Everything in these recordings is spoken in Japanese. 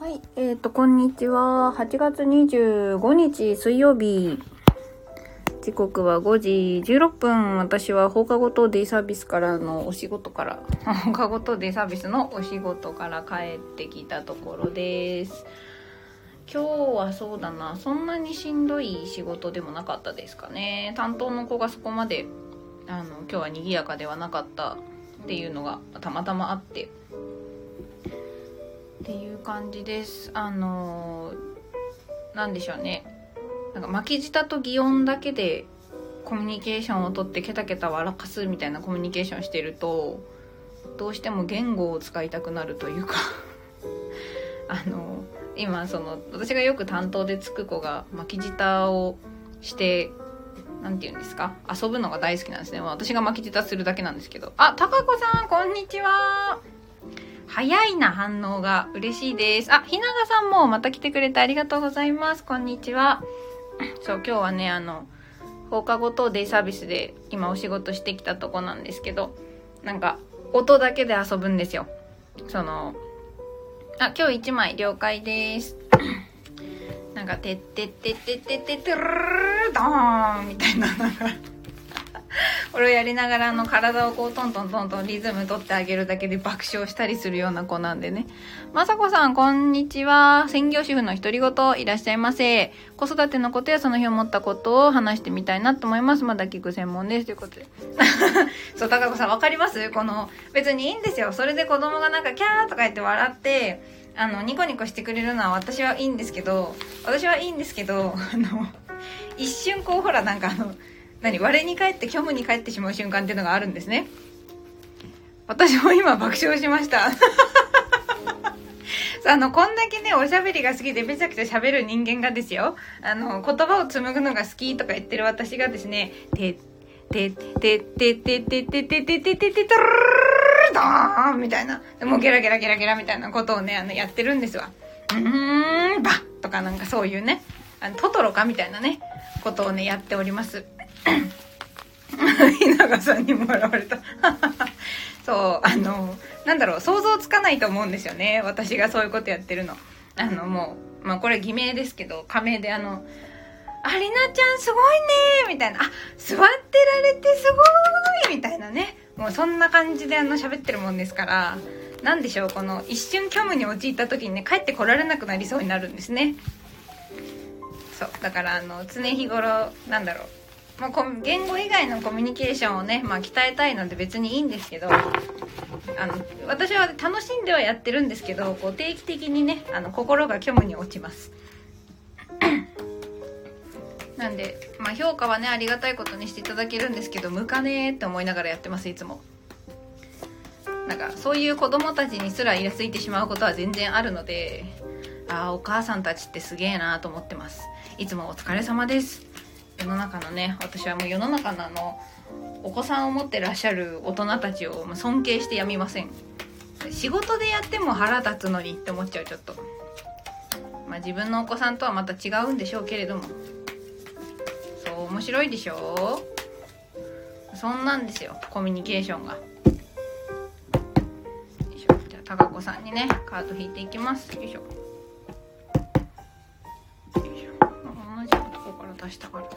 はい、えっ、と、こんにちは。8月25日水曜日。時刻は5時16分。私は放課後等デイサービスからのお仕事から、放課後等デイサービスのお仕事から帰ってきたところです。今日はそうだな、そんなにしんどい仕事でもなかったですかね。担当の子がそこまで、あの、今日は賑やかではなかったっていうのがたまたまあって。っていう感じです。あのーでしょうね。なんか巻き舌と擬音だけでコミュニケーションをとってケタケタ笑かすみたいなコミュニケーションしてるとどうしても言語を使いたくなるというか。あの今その私がよく担当でつく子が巻き舌をしてなんて言うんですか？遊ぶのが大好きなんですね。私が巻き舌するだけなんですけど。あたかこさんこんにちは。早いな反応が嬉しいです。あ、ひながさんもまた来てくれてありがとうございます。こんにちは。そう、今日はね、あの、放課後等デイサービスで今お仕事してきたとこなんですけど、なんか、音だけで遊ぶんですよ。その、あ、今日1枚了解です。なんか、てってってってってってってるードーンみたいな、なんか、これをやりながらあの体をこうトントントントンリズム取ってあげるだけで爆笑したりするような子なんでね。まさこさん、こんにちは。専業主婦の独り言いらっしゃいませ。子育てのことやその日思ったことを話してみたいなと思います。まだ聞く専門です。ということで。そう、高子さんわかります？この、別にいいんですよ。それで子供がなんかキャーとか言って笑って、あの、ニコニコしてくれるのは私はいいんですけど、私はいいんですけど、あの、一瞬こうほらなんかあの、何我に返って虚無に返ってしまう瞬間っていうのがあるんですね。私も今爆笑しました。あのこんだけねおしゃべりが好きでめちゃくちゃ喋る人間がですよ。あの言葉を紡ぐのが好きとか言ってる私がですねててててててててててててててドーンみたいな。もうゲラゲラゲラゲラみたいなことをねあのやってるんですわ。うーんバッとかなんかそういうねあのトトロかみたいなねことをねやっております。稲賀さんにも笑われた。そうあのなんだろう想像つかないと思うんですよね。私がそういうことやってるの。あのもうまあこれ偽名ですけど仮名であの「ありなちゃんすごいね」みたいな「あ座ってられてすごい」みたいなね。もうそんな感じであの喋ってるもんですから。なんでしょうこの一瞬虚無に陥った時にね帰ってこられなくなりそうになるんですね。そうだからあの常日頃なんだろう、まあ、言語以外のコミュニケーションをね、まあ、鍛えたいので別にいいんですけどあの私は楽しんではやってるんですけどこう定期的にねあの心が虚無に落ちます。なんで、まあ、評価はねありがたいことにしていただけるんですけど向かねーって思いながらやってますいつも。なんかそういう子供たちにすらイラついてしまうことは全然あるのでああお母さんたちってすげえなと思ってます。いつもお疲れ様です。世の中のね私はもう世の中のあのお子さんを持ってらっしゃる大人たちを尊敬してやみません。仕事でやっても腹立つのにって思っちゃうちょっと。まあ自分のお子さんとはまた違うんでしょうけれども。そう面白いでしょそんなんですよコミュニケーションが。よいしょ。じゃあ高子さんにねカード引いていきます。よいしょ。同じとこから出したから。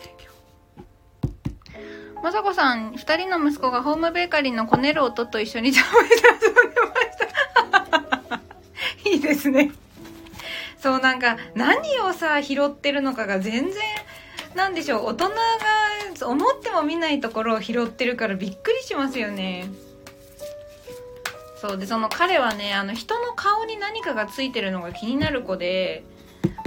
さこさん2人の息子がホームベーカリーのこねる音と一緒にジャムで遊んでました。いいですね。そうなんか何をさ拾ってるのかが全然なんでしょう。大人が思っても見ないところを拾ってるからびっくりしますよね。そうでその彼はねあの人の顔に何かがついてるのが気になる子で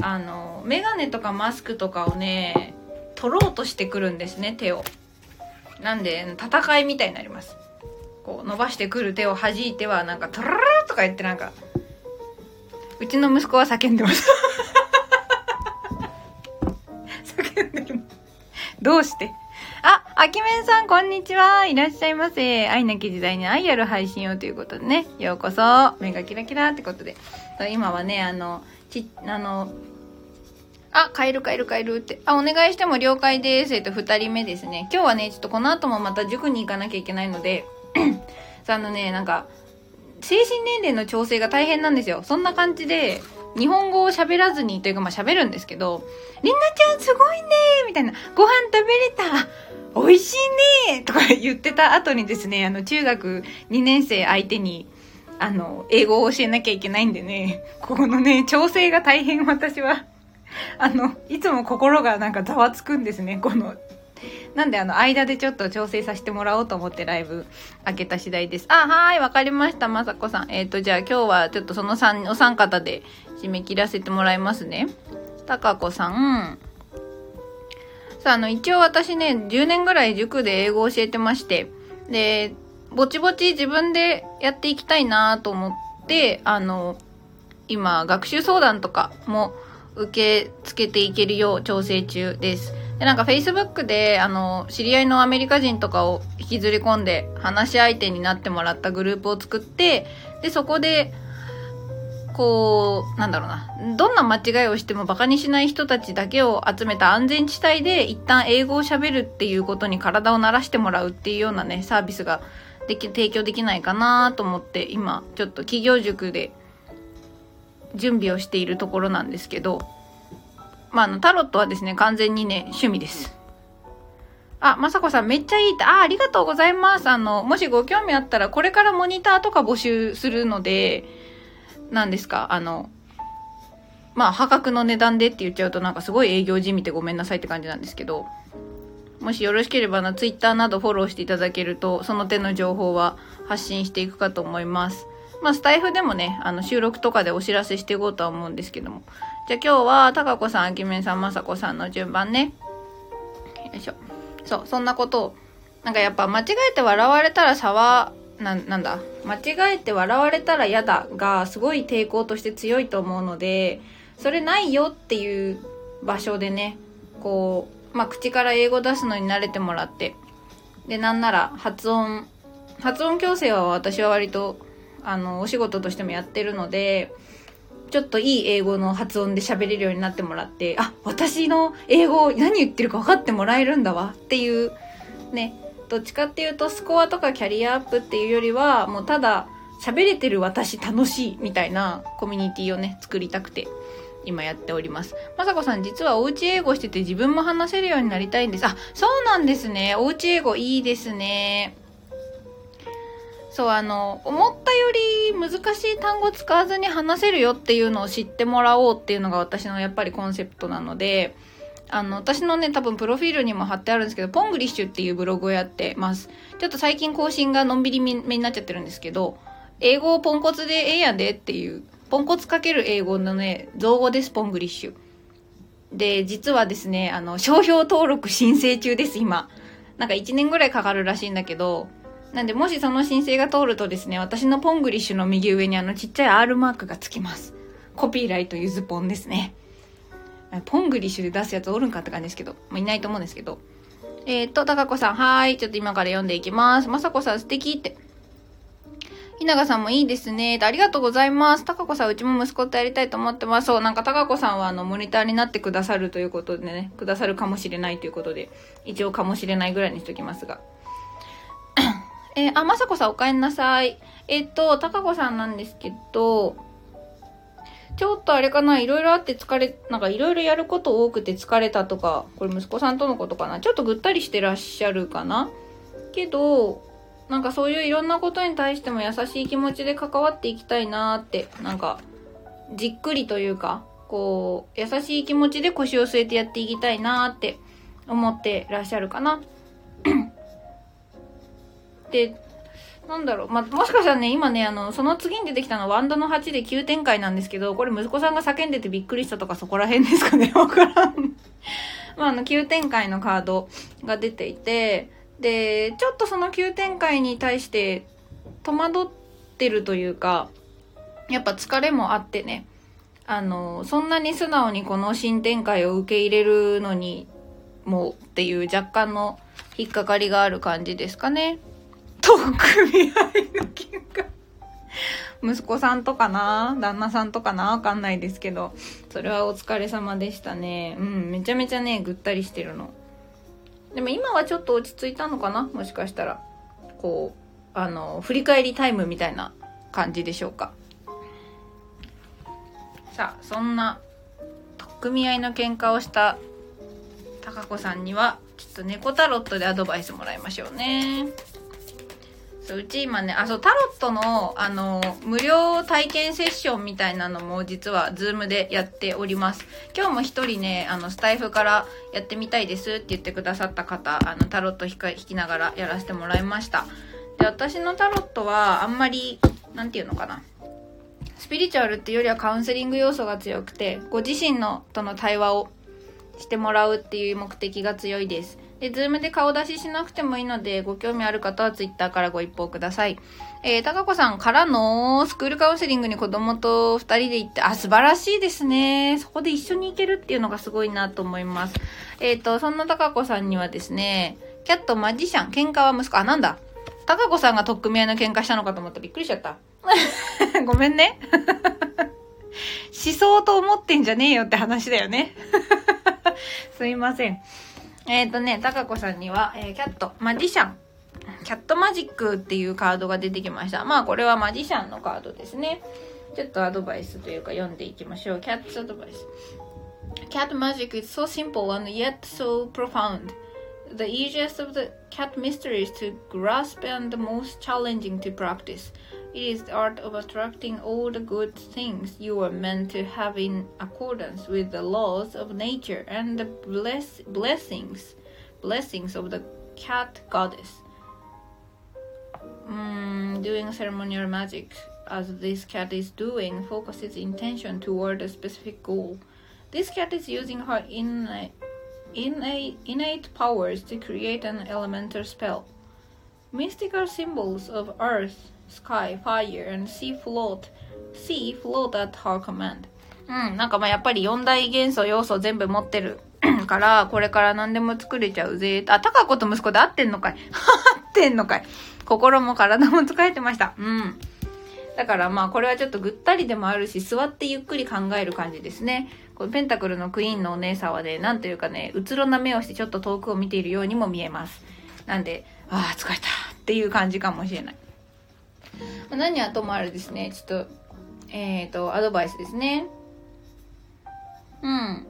あの眼鏡とかマスクとかをね取ろうとしてくるんですね手を。なんで戦いみたいになりますこう伸ばしてくる手を弾いてはなんかトララーとか言ってなんかうちの息子は叫んでます 叫んでるどうして？あ、あきめんさん、こんにちは。いらっしゃいませ。愛なき時代に愛ある配信をということでね。ようこそ。目がキラキラってことで。今はね、あの、ち、あの、あ、帰る帰る帰るって。あ、お願いしても了解です。えっと、二人目ですね。今日はね、ちょっとこの後もまた塾に行かなきゃいけないので、あのね、なんか、精神年齢の調整が大変なんですよ。そんな感じで、日本語を喋らずにというかまあ喋るんですけど、りんなちゃんすごいねみたいな、ご飯食べれた美味しいねとか言ってた後にですね、あの中学2年生相手に、あの、英語を教えなきゃいけないんでね、ここのね、調整が大変私は、あの、いつも心がなんかざわつくんですね、このなんであの、間でちょっと調整させてもらおうと思ってライブ開けた次第です。あ、はい、わかりました、まさこさん。えっ、ー、と、じゃあ今日はちょっとその3、お三方で締め切らせてもらいますね。たかこさん。さあ、あの、一応私ね、10年ぐらい塾で英語を教えてまして、で、ぼちぼち自分でやっていきたいなと思って、あの、今、学習相談とかも受け付けていけるよう調整中です。で、なんか Facebook で、あの、知り合いのアメリカ人とかを引きずり込んで話し相手になってもらったグループを作って、で、そこで、こう、なんだろうな。どんな間違いをしてもバカにしない人たちだけを集めた安全地帯で一旦英語を喋るっていうことに体を慣らしてもらうっていうようなね、サービスができ、提供できないかなと思って、今、ちょっと企業塾で準備をしているところなんですけど、まあ、あの、タロットはですね、完全にね、趣味です。あ、まさこさんめっちゃいいって、あ、ありがとうございます。あの、もしご興味あったら、これからモニターとか募集するので、何ですか、あの、まあ、破格の値段でって言っちゃうとなんかすごい営業じみてごめんなさいって感じなんですけど、もしよろしければな、ツイッターなどフォローしていただけると、その手の情報は発信していくかと思います。まあ、スタイフでもね、あの、収録とかでお知らせしていこうとは思うんですけども。じゃあ今日は、たかこさん、あきめんさん、まさこさんの順番ね。よいしょ。そう、そんなことを、なんかやっぱ間違えて笑われたら差は、な、なんだ？間違えて笑われたら嫌だが、すごい抵抗として強いと思うので、それないよっていう場所でね、こう、まあ、口から英語出すのに慣れてもらって、で、なんなら発音、発音矯正は私は割と、あの、お仕事としてもやってるので、ちょっといい英語の発音で喋れるようになってもらって、あ、私の英語何言ってるか分かってもらえるんだわっていう、ね、どっちかっていうとスコアとかキャリアアップっていうよりは、もうただ喋れてる私楽しいみたいなコミュニティをね、作りたくて。今やっております。まさこさん実はおうち英語してて自分も話せるようになりたいんです。あ、そうなんですね。おうち英語いいですね。そう、あの、思ったより難しい単語使わずに話せるよっていうのを知ってもらおうっていうのが私のやっぱりコンセプトなので、あの、私のね、多分プロフィールにも貼ってあるんですけど、ポングリッシュっていうブログをやってます。ちょっと最近更新がのんびりめになっちゃってるんですけど、英語をポンコツでええやでっていう、ポンコツかける英語のね、造語です、ポングリッシュ。で、実はですね、あの、商標登録申請中です、今。なんか1年ぐらいかかるらしいんだけど、なんで、もしその申請が通るとですね、私のポングリッシュの右上にあのちっちゃい R マークがつきます。コピーライトゆずポンですね。ポングリッシュで出すやつおるんかって感じですけど、まあ、いないと思うんですけど。えっ、と、たかこさん、はーい。ちょっと今から読んでいきます。まさこさん、素敵って。ひながさんもいいですね。ありがとうございます。たかこさん、うちも息子とやりたいと思ってます。そう、なんかたかこさんはあの、モニターになってくださるということでね、くださるかもしれないということで、一応かもしれないぐらいにしときますが。えー、あ、まさこさんお帰んなさい。えっ、と、たかこさんなんですけど、ちょっとあれかな、いろいろあって疲れ、なんかいろいろやること多くて疲れたとか、これ息子さんとのことかな。ちょっとぐったりしてらっしゃるかな。けど、なんかそういういろんなことに対しても優しい気持ちで関わっていきたいなーって、なんか、じっくりというか、こう、優しい気持ちで腰を据えてやっていきたいなーって思ってらっしゃるかな。で、なんだろう、まあもしかしたらね、今ね、あの、その次に出てきたのはワンドの8で急展開なんですけど、これ息子さんが叫んでてびっくりしたとかそこら辺ですかね。わからん。まあ、あの、急展開のカードが出ていて、で、ちょっとその急展開に対して戸惑ってるというか、やっぱ疲れもあってね、あの、そんなに素直にこの新展開を受け入れるのにもっていう若干の引っかかりがある感じですかね。と組合の喧嘩息子さんとかな？旦那さんとかな？わかんないですけど、それはお疲れ様でしたね。うん、めちゃめちゃね、ぐったりしてるの。でも今はちょっと落ち着いたのかな？もしかしたら。こう、あの、振り返りタイムみたいな感じでしょうか。さあそんな組合の喧嘩をした高子さんにはちょっと猫タロットでアドバイスもらいましょうね。そううち今ねあそうタロットのあの無料体験セッションみたいなのも実は Zoom でやっております。今日も一人ねあのスタイフからやってみたいですって言ってくださった方あのタロット弾きながらやらせてもらいました。で私のタロットはあんまり何て言うのかな。スピリチュアルっていうよりはカウンセリング要素が強くてご自身のとの対話をしてもらうっていう目的が強いです。で、ズームで顔出ししなくてもいいので、ご興味ある方はツイッターからご一報ください。えー、たかこさんからのスクールカウンセリングに子供と二人で行って、あ、素晴らしいですね。そこで一緒に行けるっていうのがすごいなと思います。えっ、ー、と、そんなたかこさんにはですね、キャットマジシャン、喧嘩は息子、あ、なんだ。たかこさんが取っ組み合いの喧嘩したのかと思ったびっくりしちゃった。ごめんね。思想と思ってんじゃねえよって話だよね。すいません。えっ、ー、とね、たかこさんには、えー、キャット、マジシャン。キャットマジックっていうカードが出てきました。まあこれはマジシャンのカードですね。ちょっとアドバイスというか読んでいきましょう。キャッツアドバイス。キャットマジック is so simple and yet so profound.The easiest of the cat mysteries to grasp and the most challenging to practice. It is the art of attracting all the good things you are meant to have in accordance with the laws of nature and the bless blessings blessings of the cat goddess. Mm, doing ceremonial magic as this cat is doing focuses intention toward a specific goal. This cat is using her innate, innate, innate powers to create an elemental spell. Mystical symbols of earth sky, fire, and sea float. Sea float at her command. うん、なんかまあやっぱり四大元素要素全部持ってる から、これから何でも作れちゃうぜ。あ、高子と息子で合ってんのかい 合ってんのかい心も体も疲れてました。うん。だからまあこれはちょっとぐったりでもあるし、座ってゆっくり考える感じですね。このペンタクルのクイーンのお姉さんはね、なんというかね、うつろな目をしてちょっと遠くを見ているようにも見えます。なんで、ああ、疲れたっていう感じかもしれない。何はともあれですね、ちょっと、えっ、ー、と、アドバイスですね。うん。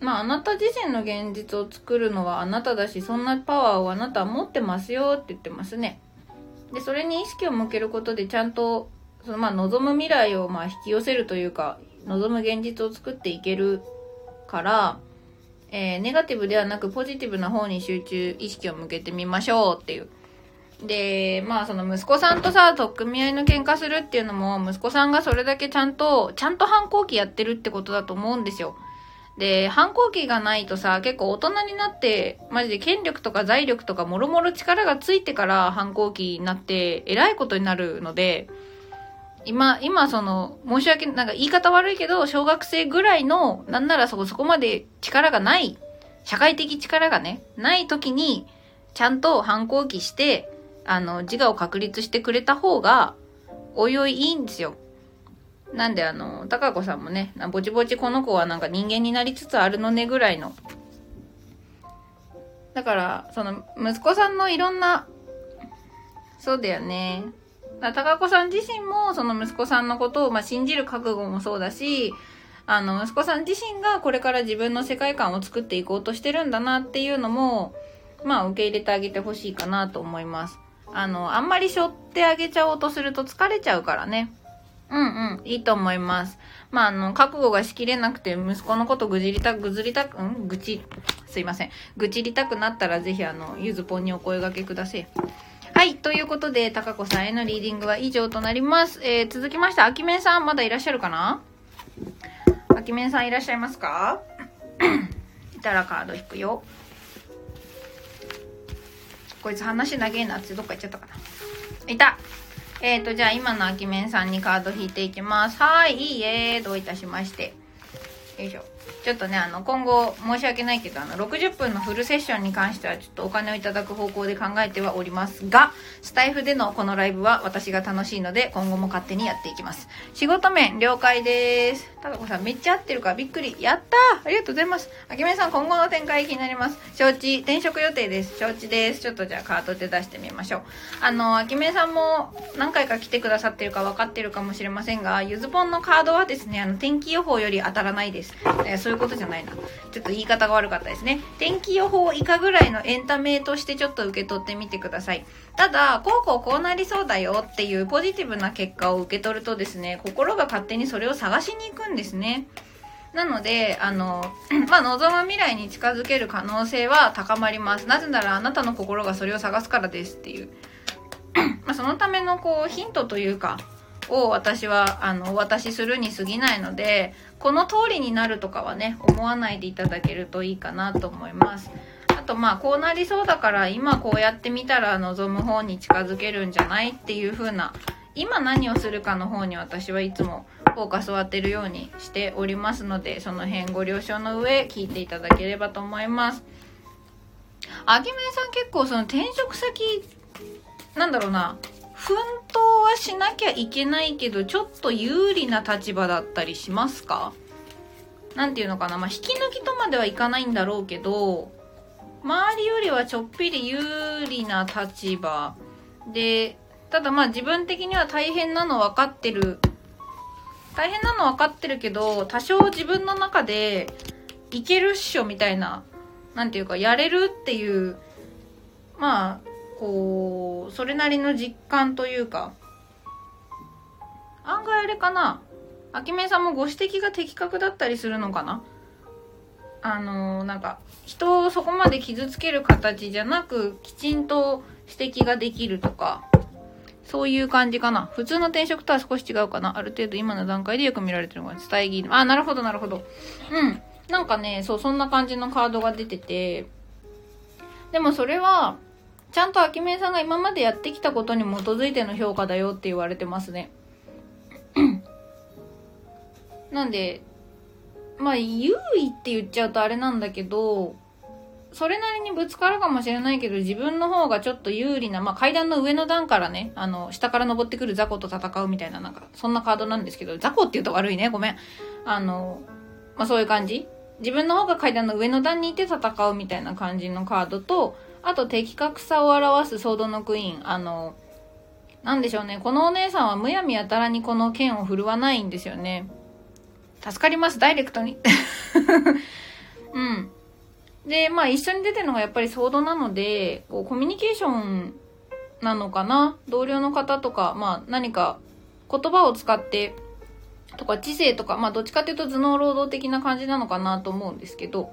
まあ、あなた自身の現実を作るのはあなただし、そんなパワーをあなたは持ってますよって言ってますね。で、それに意識を向けることでちゃんと、そのまあ、望む未来をまあ引き寄せるというか、望む現実を作っていけるから、えー、ネガティブではなくポジティブな方に集中、意識を向けてみましょうっていうで、まあその息子さんとさ、取っ組み合いの喧嘩するっていうのも、息子さんがそれだけちゃんと、ちゃんと反抗期やってるってことだと思うんですよ。で、反抗期がないとさ、結構大人になって、マジで権力とか財力とかもろもろ力がついてから反抗期になって、偉いことになるので、今、今その、申し訳、なんか言い方悪いけど、小学生ぐらいの、なんならそこそこまで力がない、社会的力がね、ない時に、ちゃんと反抗期して、あの、自我を確立してくれた方が、おいおいいいんですよ。なんであの、高子さんもね、ぼちぼちこの子はなんか人間になりつつあるのねぐらいの。だから、その、息子さんのいろんな、そうだよね。だ高子さん自身も、その息子さんのことを、まあ、信じる覚悟もそうだし、あの、息子さん自身がこれから自分の世界観を作っていこうとしてるんだなっていうのも、まあ、受け入れてあげてほしいかなと思います。あの、あんまり背負ってあげちゃおうとすると疲れちゃうからね。うんうん、いいと思います。まあ、あの、覚悟がしきれなくて、息子のことぐじりたく、ぐずりたく、ん？ぐち、すいません。ぐちりたくなったら、ぜひ、あの、ゆずぽんにお声掛けください。はい。ということで、たかこさんへのリーディングは以上となります。えー、続きまして、あきめんさん、まだいらっしゃるかな？あきめんさんいらっしゃいますか？いたらカード引くよ。こいつ話長えなってどっか行っちゃったかな。いたえーと、じゃあ今のあきめんさんにカード引いていきます。はい、いいえ、どういたしまして。よいしょ。ちょっとね、あの、今後、申し訳ないけど、あの、60分のフルセッションに関しては、ちょっとお金をいただく方向で考えてはおりますが、スタイフでのこのライブは私が楽しいので、今後も勝手にやっていきます。仕事面、了解です。たかこさん、めっちゃ合ってるからびっくり。やったありがとうございます。あきめさん、今後の展開気になります。承知、転職予定です。承知です。ちょっとじゃあカードで出してみましょう。あの、あきめさんも何回か来てくださってるか分かってるかもしれませんが、ゆずぽんのカードはですね、あの、天気予報より当たらないです。えそういうことじゃないな。ちょっと言い方が悪かったですね。天気予報以下ぐらいのエンタメとしてちょっと受け取ってみてください。ただ、こうこうこうなりそうだよっていうポジティブな結果を受け取るとですね、心が勝手にそれを探しに行くんですね。なので、あの、まあ、望む未来に近づける可能性は高まります。なぜならあなたの心がそれを探すからですっていう。まあ、そのためのこうヒントというか、を私はあのお渡しするに過ぎないのでこの通りになるとかはね思わないでいただけるといいかなと思います。あとまあこうなりそうだから今こうやってみたら望む方に近づけるんじゃないっていう風な今何をするかの方に私はいつもフォーカスを当てるようにしておりますのでその辺ご了承の上聞いていただければと思います。あげめさん結構その転職先なんだろうな奮闘はしなきゃいけないけど、ちょっと有利な立場だったりしますか？なんていうのかな。まあ、引き抜きとまではいかないんだろうけど、周りよりはちょっぴり有利な立場で、ただまあ自分的には大変なの分かってる。大変なの分かってるけど、多少自分の中でいけるっしょみたいな、なんていうか、やれるっていう、まあ、こう、それなりの実感というか、案外あれかな、あきめさんもご指摘が的確だったりするのかなあのー、なんか、人をそこまで傷つける形じゃなく、きちんと指摘ができるとか、そういう感じかな。普通の転職とは少し違うかな。ある程度今の段階でよく見られてるのが伝え着あ、なるほど、なるほど。うん。なんかね、そう、そんな感じのカードが出てて、でもそれは、ちゃんと秋めさんが今までやってきたことに基づいての評価だよって言われてますね。なんで、まあ、優位って言っちゃうとあれなんだけど、それなりにぶつかるかもしれないけど、自分の方がちょっと有利な、まあ、階段の上の段からね、あの、下から登ってくる雑魚と戦うみたいな、なんか、そんなカードなんですけど、雑魚って言うと悪いね、ごめん。あの、まあ、そういう感じ自分の方が階段の上の段にいて戦うみたいな感じのカードと、あと的確さを表すソードのクイーン。あの、なんでしょうね。このお姉さんはむやみやたらにこの剣を振るわないんですよね。助かります、ダイレクトに。うん。で、まあ一緒に出てるのがやっぱりソードなので、こうコミュニケーションなのかな？同僚の方とか、まあ何か言葉を使ってとか知性とか、まあどっちかっていうと頭脳労働的な感じなのかなと思うんですけど、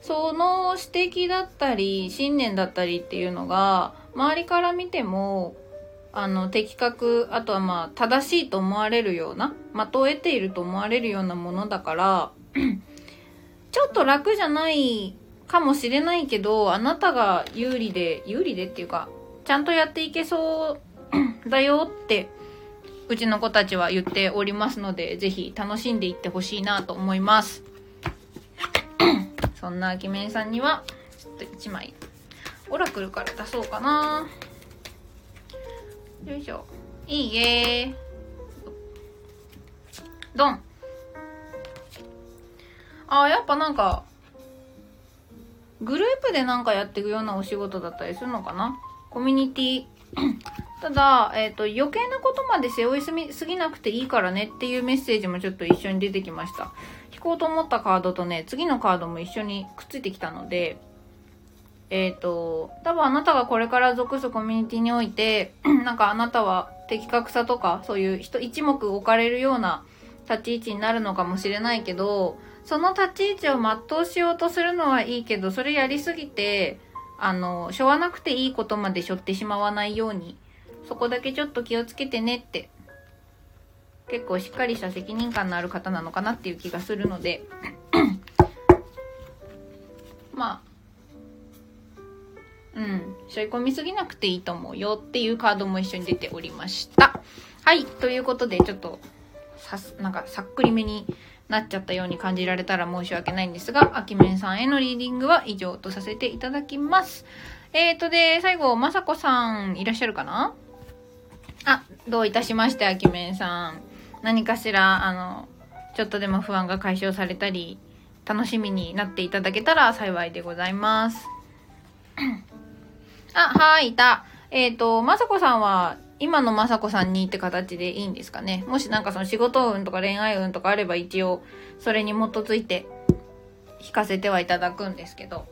その指摘だったり信念だったりっていうのが周りから見てもあの的確あとはまあ正しいと思われるような的を得ていると思われるようなものだから ちょっと楽じゃないかもしれないけどあなたが有利で有利でっていうかちゃんとやっていけそうだよってうちの子たちは言っておりますのでぜひ楽しんでいってほしいなと思います。そんなあきめんさんには、ちょっと1枚、オラクルから出そうかな。よいしょ。いいえドン。ああ、やっぱなんか、グループでなんかやっていくようなお仕事だったりするのかなコミュニティ。ただ、えっ、ー、と、余計なことまで背負いすぎなくていいからねっていうメッセージもちょっと一緒に出てきました。引こうと思ったカードとね、次のカードも一緒にくっついてきたので、えっ、ー、と、多分あなたがこれから属すコミュニティにおいて、なんかあなたは的確さとか、そういう人一目置かれるような立ち位置になるのかもしれないけど、その立ち位置を全うしようとするのはいいけど、それやりすぎて、あの、しょわなくていいことまでしょってしまわないように、そこだけちょっと気をつけてねって結構しっかりした責任感のある方なのかなっていう気がするので まあうん背負い込みすぎなくていいと思うよっていうカードも一緒に出ておりましたはいということでちょっとさす、なんかさっくりめになっちゃったように感じられたら申し訳ないんですが、あきめんさんへのリーディングは以上とさせていただきます。えーとで、最後、まさこさんいらっしゃるかな？あ、どういたしまして、あきめんさん。何かしら、あの、ちょっとでも不安が解消されたり、楽しみになっていただけたら幸いでございます。あ、はい、いた。えっ、ー、と、まさこさんは、今のまさこさんにって形でいいんですかね。もしなんかその仕事運とか恋愛運とかあれば一応、それに基づいて、弾かせてはいただくんですけど。よ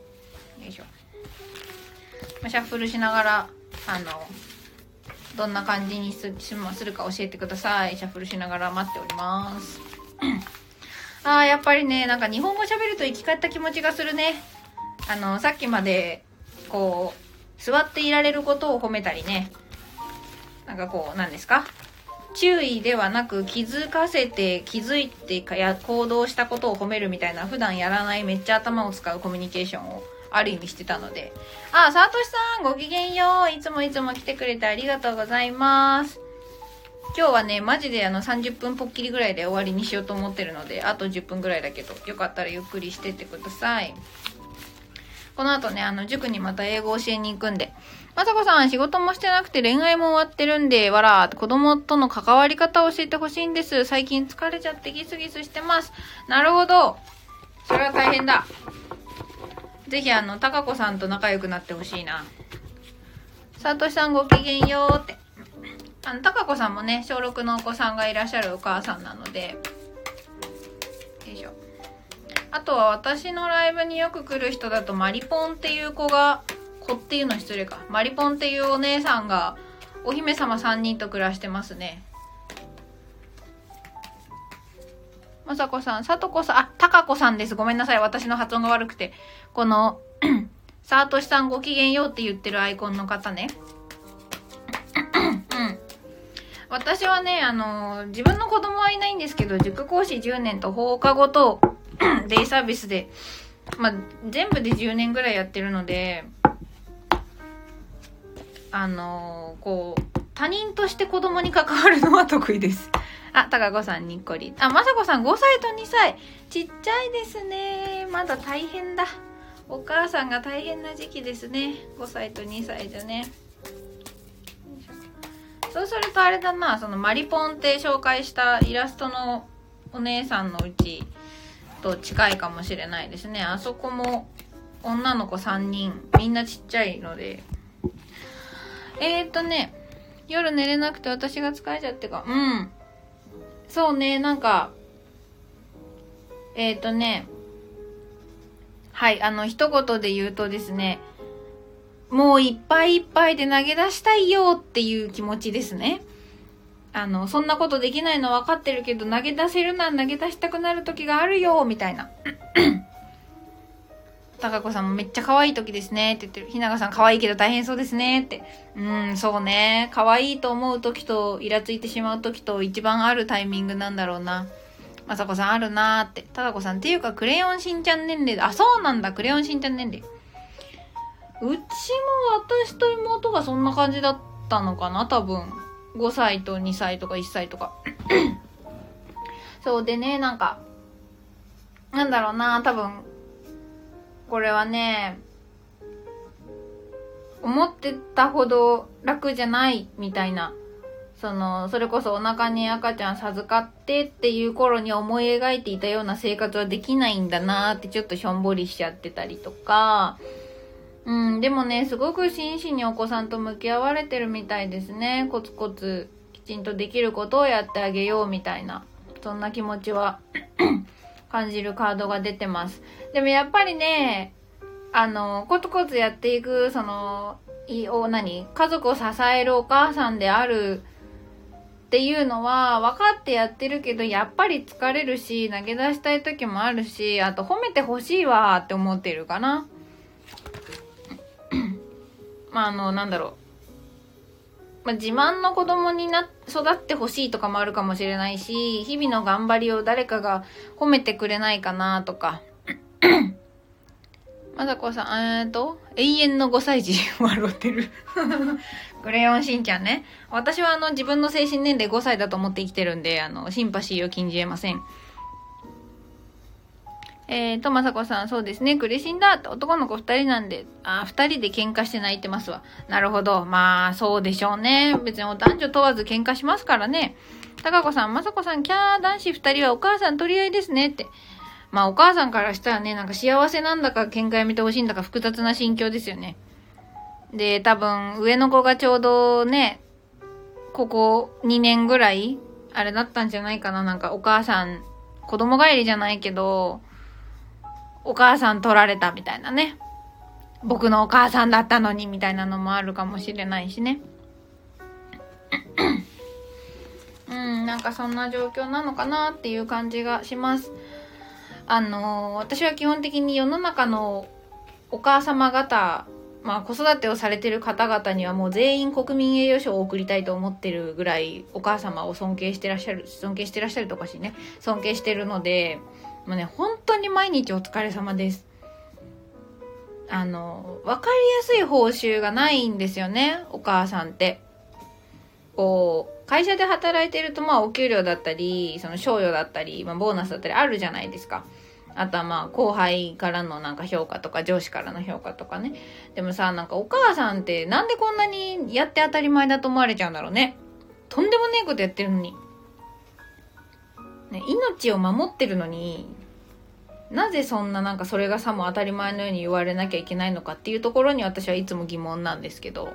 いしょ。シャッフルしながら、あの、どんな感じにすするか教えてください。シャッフルしながら待っております。ああ、やっぱりね、なんか日本語喋ると生き返った気持ちがするね。あの、さっきまで、こう、座っていられることを褒めたりね。なんかこう、何ですか？注意ではなく気づかせて気づいてかや行動したことを褒めるみたいな普段やらないめっちゃ頭を使うコミュニケーションをある意味してたので。あ、さとしさんごきげんよう。いつもいつも来てくれてありがとうございます。今日はね、マジであの30分ぽっきりぐらいで終わりにしようと思ってるので、あと10分ぐらいだけど、よかったらゆっくりしてってください。この後ね、あの、塾にまた英語教えに行くんで。まさこさん、仕事もしてなくて恋愛も終わってるんで、わら、子供との関わり方を教えてほしいんです。最近疲れちゃってギスギスしてます。なるほど。それは大変だ。ぜひ、あの、たかこさんと仲良くなってほしいな。さとしさんごきげんようって。あの、たかこさんもね、小6のお子さんがいらっしゃるお母さんなので、よいしょ。あとは私のライブによく来る人だとマリポンっていう子が、子っていうの失礼か。マリポンっていうお姉さんがお姫様3人と暮らしてますね。まさこさん、さとこさん、あ、たかこさんです。ごめんなさい。私の発音が悪くて。この、さとしさんごきげんようって言ってるアイコンの方ね。私はね、あの、自分の子供はいないんですけど、塾講師10年と放課後と デイサービスで、まあ、全部で10年ぐらいやってるので、あの、こう、他人として子供に関わるのは得意です。あ、たかこさんにっこり。あ、まさこさん5歳と2歳。ちっちゃいですね。まだ大変だ。お母さんが大変な時期ですね。5歳と2歳じゃね。そうするとあれだな、そのマリポンって紹介したイラストのお姉さんのうち、と近いかもしれないですね。あそこも女の子3人、みんなちっちゃいので。えー、っとね、夜寝れなくて私が疲れちゃってか、うん。そうね、なんか、えー、っとね、はい、あの、一言で言うとですね、もういっぱいいっぱいで投げ出したいよっていう気持ちですね。あの、そんなことできないの分かってるけど、投げ出せるなら投げ出したくなる時があるよ、みたいな。たかこさんもめっちゃ可愛い時ですねって言ってる。ひながさん可愛いけど大変そうですねって。うん、そうね。可愛いと思う時と、イラついてしまう時と、一番あるタイミングなんだろうな。まさこさんあるなーって。たかこさんっていうか、クレヨンしんちゃん年齢だ。あ、そうなんだ。クレヨンしんちゃん年齢。うちも私と妹がそんな感じだったのかな多分。5歳と2歳とか1歳とか。そうでね、なんか、なんだろうな、多分、これはね、思ってたほど楽じゃないみたいな、その、それこそお腹に赤ちゃん授かってっていう頃に思い描いていたような生活はできないんだなってちょっとしょんぼりしちゃってたりとか、うん、でもね、すごく真摯にお子さんと向き合われてるみたいですね。コツコツきちんとできることをやってあげようみたいな、そんな気持ちは 感じるカードが出てます。でもやっぱりね、あの、コツコツやっていく、その、いお、何？家族を支えるお母さんであるっていうのは分かってやってるけど、やっぱり疲れるし、投げ出したい時もあるし、あと褒めてほしいわって思ってるかな。まあ、あの、なんだろう。まあ、自慢の子供にな、育ってほしいとかもあるかもしれないし、日々の頑張りを誰かが褒めてくれないかなとか。まさこさん、えーと、永遠の5歳児笑ってる。クレヨンしんちゃんね。私はあの自分の精神年齢5歳だと思って生きてるんで、あの、シンパシーを禁じ得ません。えーと、まさこさん、そうですね、苦しんだって男の子二人なんで、あ、二人で喧嘩して泣いてますわ。なるほど。まあ、そうでしょうね。別に男女問わず喧嘩しますからね。たかこさん、まさこさん、キャー、男子二人はお母さん取り合いですねって。まあ、お母さんからしたらね、なんか幸せなんだか喧嘩やめてほしいんだか複雑な心境ですよね。で、多分、上の子がちょうどね、ここ2年ぐらい、あれだったんじゃないかな。なんかお母さん、子供帰りじゃないけど、お母さん取られたみたいなね。僕のお母さんだったのにみたいなのもあるかもしれないしね。うん、なんかそんな状況なのかなっていう感じがします。あの、私は基本的に世の中のお母様方、まあ子育てをされてる方々にはもう全員国民栄誉賞を送りたいと思ってるぐらいお母様を尊敬してらっしゃる、尊敬してらっしゃるとかしね、尊敬してるので、もうね、本当に毎日お疲れ様です。あの、わかりやすい報酬がないんですよね、お母さんって。こう、会社で働いてると、まあ、お給料だったり、その賞与だったり、まあ、ボーナスだったりあるじゃないですか。あとはまあ、後輩からのなんか評価とか、上司からの評価とかね。でもさ、なんかお母さんってなんでこんなにやって当たり前だと思われちゃうんだろうね。とんでもねえことやってるのに。ね、命を守ってるのになぜそんななんかそれがさも当たり前のように言われなきゃいけないのかっていうところに私はいつも疑問なんですけど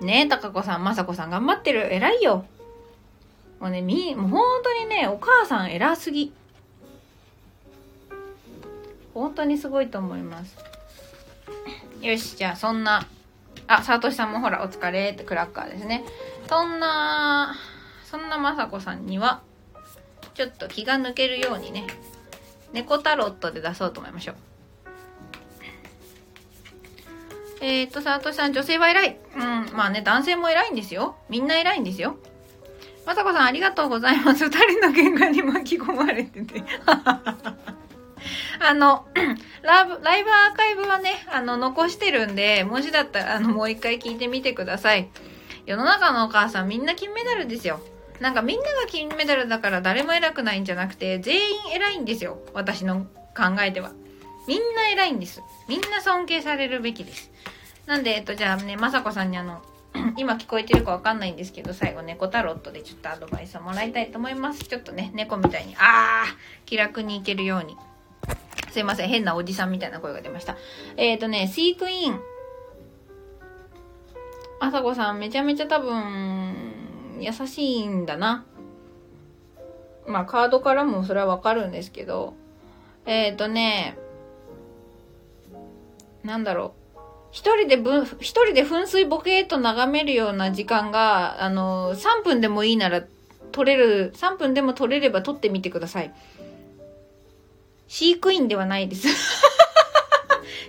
ねえ高子さん雅子さん頑張ってる。偉いよ。もうねみもう本当にねお母さん偉すぎ。本当にすごいと思います。よしじゃあそんなあサトシさんもほらお疲れってクラッカーですね。そんなそんな雅子さんにはちょっと気が抜けるようにね猫タロットで出そうと思いましょう。えー、っとさとしさん女性は偉いうんまあね男性も偉いんですよみんな偉いんですよまさこさんありがとうございます二人の喧嘩に巻き込まれてて あの、ラブ、ライブアーカイブはね、あの、残してるんで、もしだったら、あの、もう一回聞いてみてください。世の中のお母さんみんな金メダルですよ。なんかみんなが金メダルだから誰も偉くないんじゃなくて、全員偉いんですよ。私の考えでは。みんな偉いんです。みんな尊敬されるべきです。なんで、えっと、じゃあね、まさこさんにあの、今聞こえてるかわかんないんですけど、最後猫タロットでちょっとアドバイスをもらいたいと思います。ちょっとね、猫みたいに、あー気楽にいけるように。すいません、変なおじさんみたいな声が出ました。えっ、ー、とね、シークイーン。あさこさん、めちゃめちゃ多分、優しいんだな。まあ、カードからもそれはわかるんですけど、えっ、ー、とね、なんだろう。一人でぶ、一人で噴水ボケーと眺めるような時間が、あの、3分でもいいなら取れる、3分でも取れれば取ってみてください。飼育員ではないです。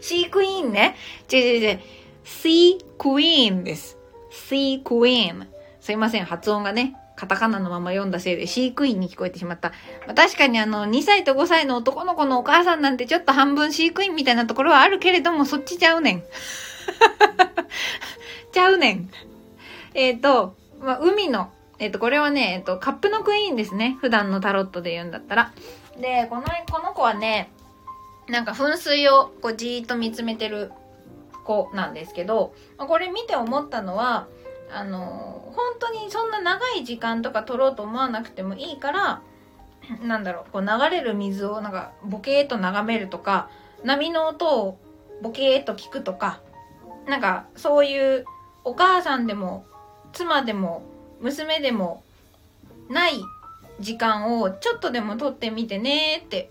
飼育員ね。違う違う違う。シークイーンです。シークイーン。すいません、発音がね、カタカナのまま読んだせいで飼育員に聞こえてしまった。まあ、確かにあの、2歳と5歳の男の子のお母さんなんてちょっと半分飼育員みたいなところはあるけれども、そっちちゃうねん。ちゃうねん。えっ、ー、と、まあ、海の、えっ、ー、と、これはね、えっ、ー、と、カップのクイーンですね。普段のタロットで言うんだったら。で、この、この子はね、なんか噴水をこうじーっと見つめてる子なんですけど、まあ、これ見て思ったのは、あの本当にそんな長い時間とか取ろうと思わなくてもいいからなんだろうこう流れる水をなんかボケーっと眺めるとか波の音をボケーっと聞くとかなんかそういうお母さんでも妻でも娘でもない時間をちょっとでも取ってみてねって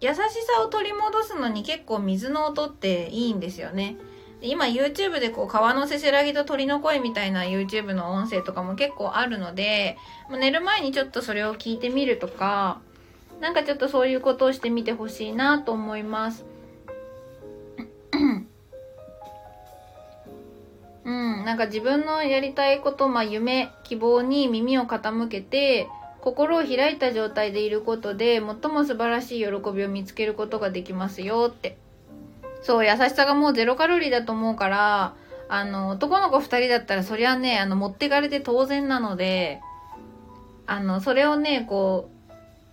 優しさを取り戻すのに結構水の音っていいんですよね。今 YouTube でこう川のせせらぎと鳥の声みたいな YouTube の音声とかも結構あるので、もう寝る前にちょっとそれを聞いてみるとか、なんかちょっとそういうことをしてみてほしいなと思います。うん、なんか自分のやりたいこと、まあ夢、希望に耳を傾けて、心を開いた状態でいることで、最も素晴らしい喜びを見つけることができますよってそう、優しさがもうゼロカロリーだと思うから、あの、男の子二人だったらそりゃね、あの、持ってかれて当然なので、あの、それをね、こ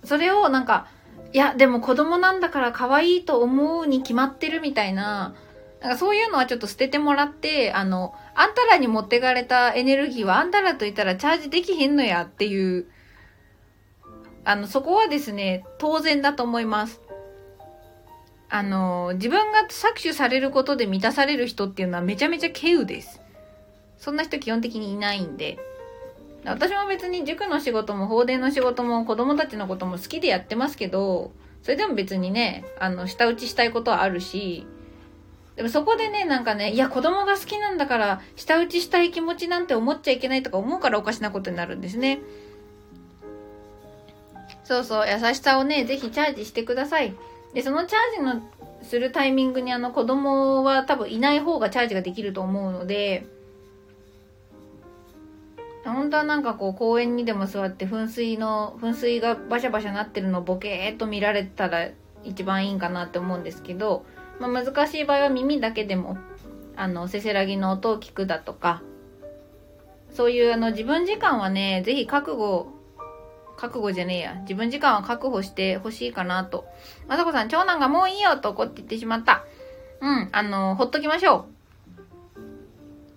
う、それをなんか、いや、でも子供なんだから可愛いと思うに決まってるみたいな、なんかそういうのはちょっと捨ててもらって、あの、あんたらに持ってかれたエネルギーはあんたらと言ったらチャージできへんのやっていう、あの、そこはですね、当然だと思います。あの、自分が搾取されることで満たされる人っていうのはめちゃめちゃ稀有です。そんな人基本的にいないんで。私も別に塾の仕事も法伝の仕事も子供たちのことも好きでやってますけど、それでも別にね、あの、舌打ちしたいことはあるし、でもそこでね、なんかね、いや子供が好きなんだから、舌打ちしたい気持ちなんて思っちゃいけないとか思うからおかしなことになるんですね。そうそう、優しさをね、ぜひチャージしてください。で、そのチャージのするタイミングにあの子供は多分いない方がチャージができると思うので、本当はなんかこう公園にでも座って噴水の、噴水がバシャバシャなってるのをボケーっと見られたら一番いいんかなって思うんですけど、まあ、難しい場合は耳だけでも、あの、せせらぎの音を聞くだとか、そういうあの自分時間はね、ぜひ覚悟、覚悟じゃねえや。自分時間は確保してほしいかなと。まさこさん、長男がもういいよと怒って言ってしまった。うん、あの、ほっときましょう。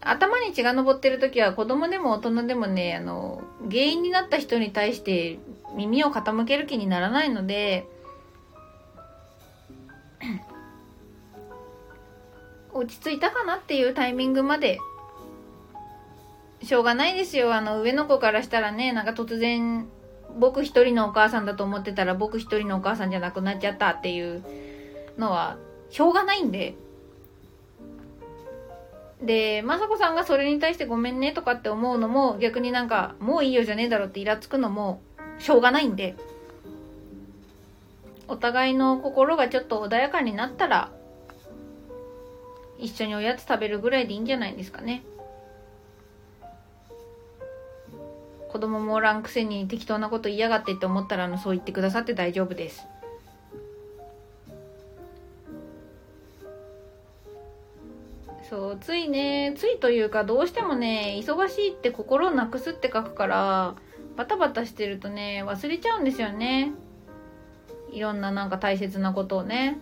頭に血が昇ってる時は子供でも大人でもね、あの、原因になった人に対して耳を傾ける気にならないので、落ち着いたかなっていうタイミングまで、しょうがないですよ。あの、上の子からしたらね、なんか突然、僕一人のお母さんだと思ってたら僕一人のお母さんじゃなくなっちゃったっていうのは、しょうがないんで。で、まさこさんがそれに対してごめんねとかって思うのも、逆になんか、もういいよじゃねえだろってイラつくのも、しょうがないんで。お互いの心がちょっと穏やかになったら、一緒におやつ食べるぐらいでいいんじゃないですかね。子供もおらんくせに適当なこと言いやがってって思ったらあのそう言ってくださって大丈夫です。そう、ついね、ついというかどうしてもね、忙しいって心をなくすって書くから、バタバタしてるとね、忘れちゃうんですよね。いろんななんか大切なことをね。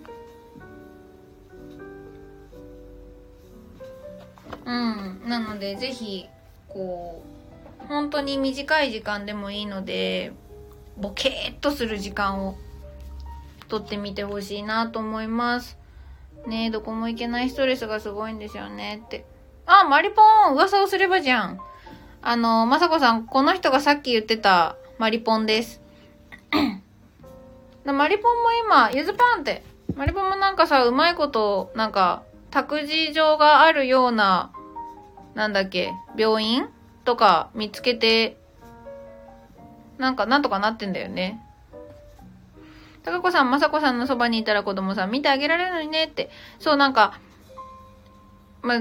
うん。なので、ぜひ、こう、本当に短い時間でもいいので、ボケーっとする時間を取ってみてほしいなと思います。ねえ、どこも行けないストレスがすごいんですよねって。あ、マリポン噂をすればじゃん。あの、まさこさん、この人がさっき言ってたマリポンです。マリポンも今、ゆずパンって、マリポンもなんかさ、うまいこと、なんか、託児場があるような、なんだっけ、病院とか見つけて、なんか、なんとかなってんだよね。たかこさん、まさこさんのそばにいたら子供さん見てあげられるのにねって。そう、なんか、ま、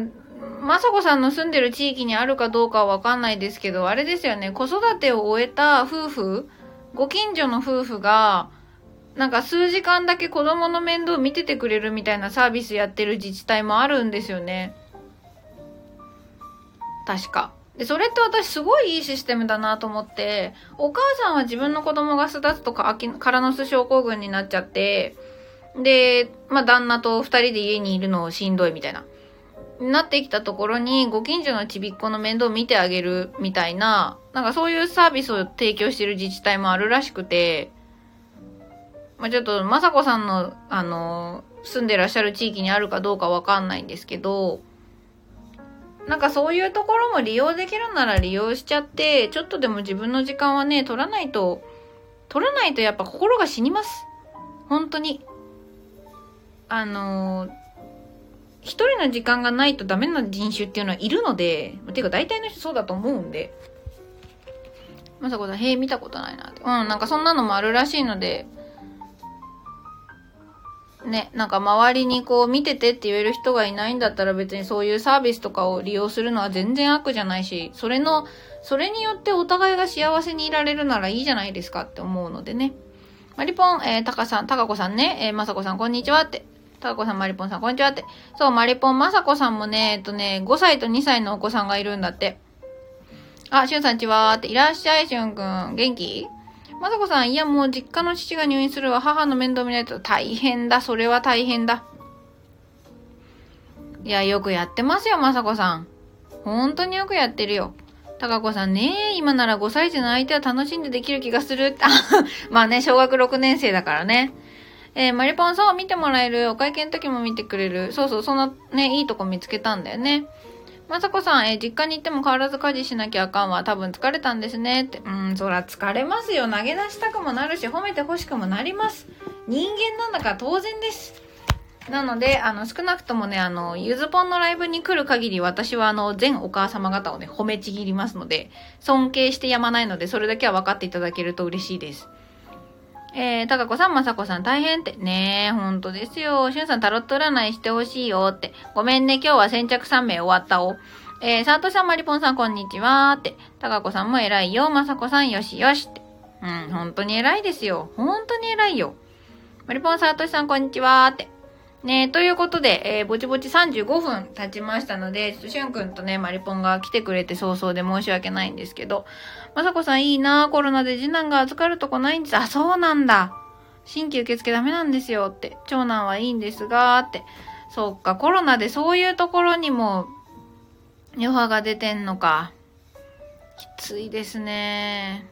まさこさんの住んでる地域にあるかどうかはわかんないですけど、あれですよね、子育てを終えた夫婦、ご近所の夫婦が、なんか数時間だけ子供の面倒見ててくれるみたいなサービスやってる自治体もあるんですよね。確か。で、それって私すごいいいシステムだなと思って、お母さんは自分の子供が巣立つとか、カラノス症候群になっちゃって、で、まあ、旦那と二人で家にいるのしんどいみたいな。なってきたところに、ご近所のちびっこの面倒を見てあげるみたいな、なんかそういうサービスを提供してる自治体もあるらしくて、まあ、ちょっと、まさこさんの、あの、住んでらっしゃる地域にあるかどうかわかんないんですけど、なんかそういうところも利用できるなら利用しちゃって、ちょっとでも自分の時間はね、取らないと、取らないとやっぱ心が死にます。本当に。あのー、一人の時間がないとダメな人種っていうのはいるので、ていうか大体の人そうだと思うんで。まさこさん、へえ、見たことないなって。うん、なんかそんなのもあるらしいので、ね、なんか周りにこう見ててって言える人がいないんだったら別にそういうサービスとかを利用するのは全然悪じゃないし、それの、それによってお互いが幸せにいられるならいいじゃないですかって思うのでね。マリポン、えー、タカさん、タカコさんね、えー、まさこさんこんにちはって。たかこさん、まりぽんさん、こんにちはって。そう、まりぽん、まさこさんもね、えっとね、5歳と2歳のお子さんがいるんだって。あ、しゅんさんちはーって。いらっしゃい、しゅんくん。元気？まさこさん、いやもう実家の父が入院するわ。母の面倒見ないと大変だ。それは大変だ。いや、よくやってますよ、まさこさん。本当によくやってるよ。たかこさんね、今なら5歳児の相手は楽しんでできる気がする。まあね、小学6年生だからね。えー、マリポンそう見てもらえる。お会計の時も見てくれる。そうそう、そのね、いいとこ見つけたんだよね。まさこさん、え、実家に行っても変わらず家事しなきゃあかんわ。多分疲れたんですね。って。うん、そら疲れますよ。投げ出したくもなるし、褒めて欲しくもなります。人間なんだから当然です。なので、あの、少なくともね、あの、ゆずぽんのライブに来る限り、私はあの、全お母様方をね、褒めちぎりますので、尊敬してやまないので、それだけは分かっていただけると嬉しいです。えー、たかこさん、まさこさん大変って。ねえ、ほんとですよ。しゅんさんタロット占いしてほしいよって。ごめんね、今日は先着3名終わったお。えー、さとしさん、まりぽんさん、こんにちはって。たかこさんも偉いよ。まさこさん、よしよしって。うん、ほんとに偉いですよ。ほんとに偉いよ。まりぽんさとしさん、こんにちはって。ねということで、えー、ぼちぼち35分経ちましたので、ちょっとしゅんくんとね、マリポンが来てくれて早々で申し訳ないんですけど、まさこさんいいなコロナで次男が預かるとこないんです。あ、そうなんだ。新規受付ダメなんですよって。長男はいいんですが、って。そっか、コロナでそういうところにも余波が出てんのか。きついですね。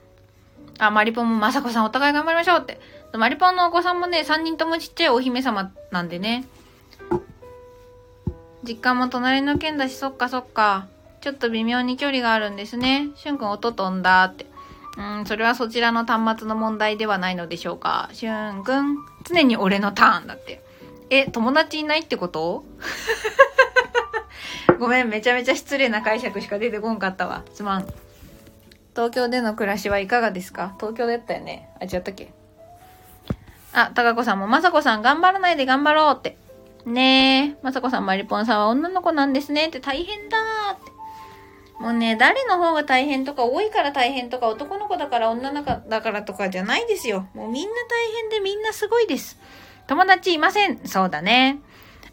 あ、マリポンもまさこさんお互い頑張りましょうって。マリポンのお子さんもね、3人ともちっちゃいお姫様なんでね。実家も隣の県だし、そっかそっか。ちょっと微妙に距離があるんですね。しゅんくん音飛んだって。うん、それはそちらの端末の問題ではないのでしょうか。しゅんくん、常に俺のターンだって。え、友達いないってこと？ごめん、めちゃめちゃ失礼な解釈しか出てこんかったわ。すまん。東京での暮らしはいかがですか？東京だったよね。あ、違ったっけ？あ、たかこさんも、まさこさん頑張らないで頑張ろうって。ねえ、まさこさん、まりぽんさんは女の子なんですねって大変だーって。もうね、誰の方が大変とか、多いから大変とか、男の子だから女の子だからとかじゃないですよ。もうみんな大変でみんなすごいです。友達いません。そうだね。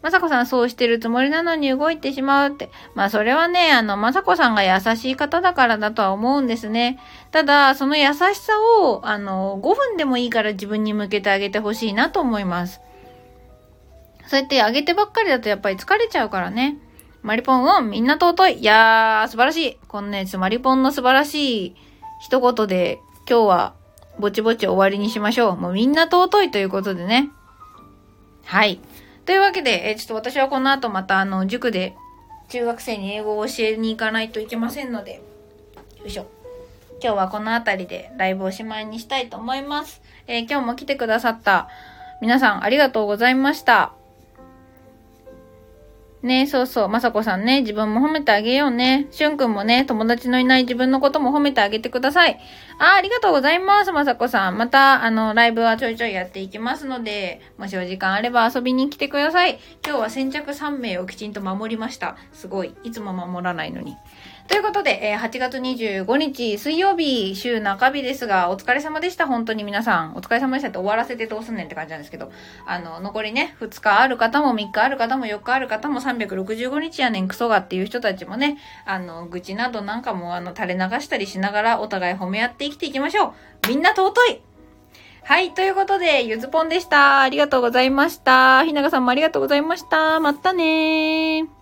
まさこさんそうしてるつもりなのに動いてしまうって。まあそれはね、あの、まさこさんが優しい方だからだとは思うんですね。ただ、その優しさを、あの、5分でもいいから自分に向けてあげてほしいなと思います。そうやってあげてばっかりだとやっぱり疲れちゃうからね。マリポンをみんな尊い。いやー、素晴らしい。このね、マリポンの素晴らしい一言で今日はぼちぼち終わりにしましょう。もうみんな尊いということでね。はい。というわけで、えちょっと私はこの後またあの、塾で中学生に英語を教えに行かないといけませんので、よいしょ。今日はこの辺りでライブおしまいにしたいと思います。えー、今日も来てくださった皆さんありがとうございました。ねそうそう。まさこさんね、自分も褒めてあげようね。しゅんくんもね、友達のいない自分のことも褒めてあげてください。あ、ありがとうございます、まさこさん。また、あの、ライブはちょいちょいやっていきますので、もしお時間あれば遊びに来てください。今日は先着3名をきちんと守りました。すごい。いつも守らないのに。ということで、えー、8月25日水曜日、週中日ですが、お疲れ様でした。本当に皆さん。お疲れ様でしたって終わらせてどうすんねんって感じなんですけど、あの、残りね、2日ある方も3日ある方も4日ある方も365日やねんクソがっていう人たちもね、あの、愚痴などなんかもあの、垂れ流したりしながらお互い褒め合って生きていきましょう。みんな尊いはい、ということで、ゆずぽんでした。ありがとうございました。ひながさんもありがとうございました。またねー。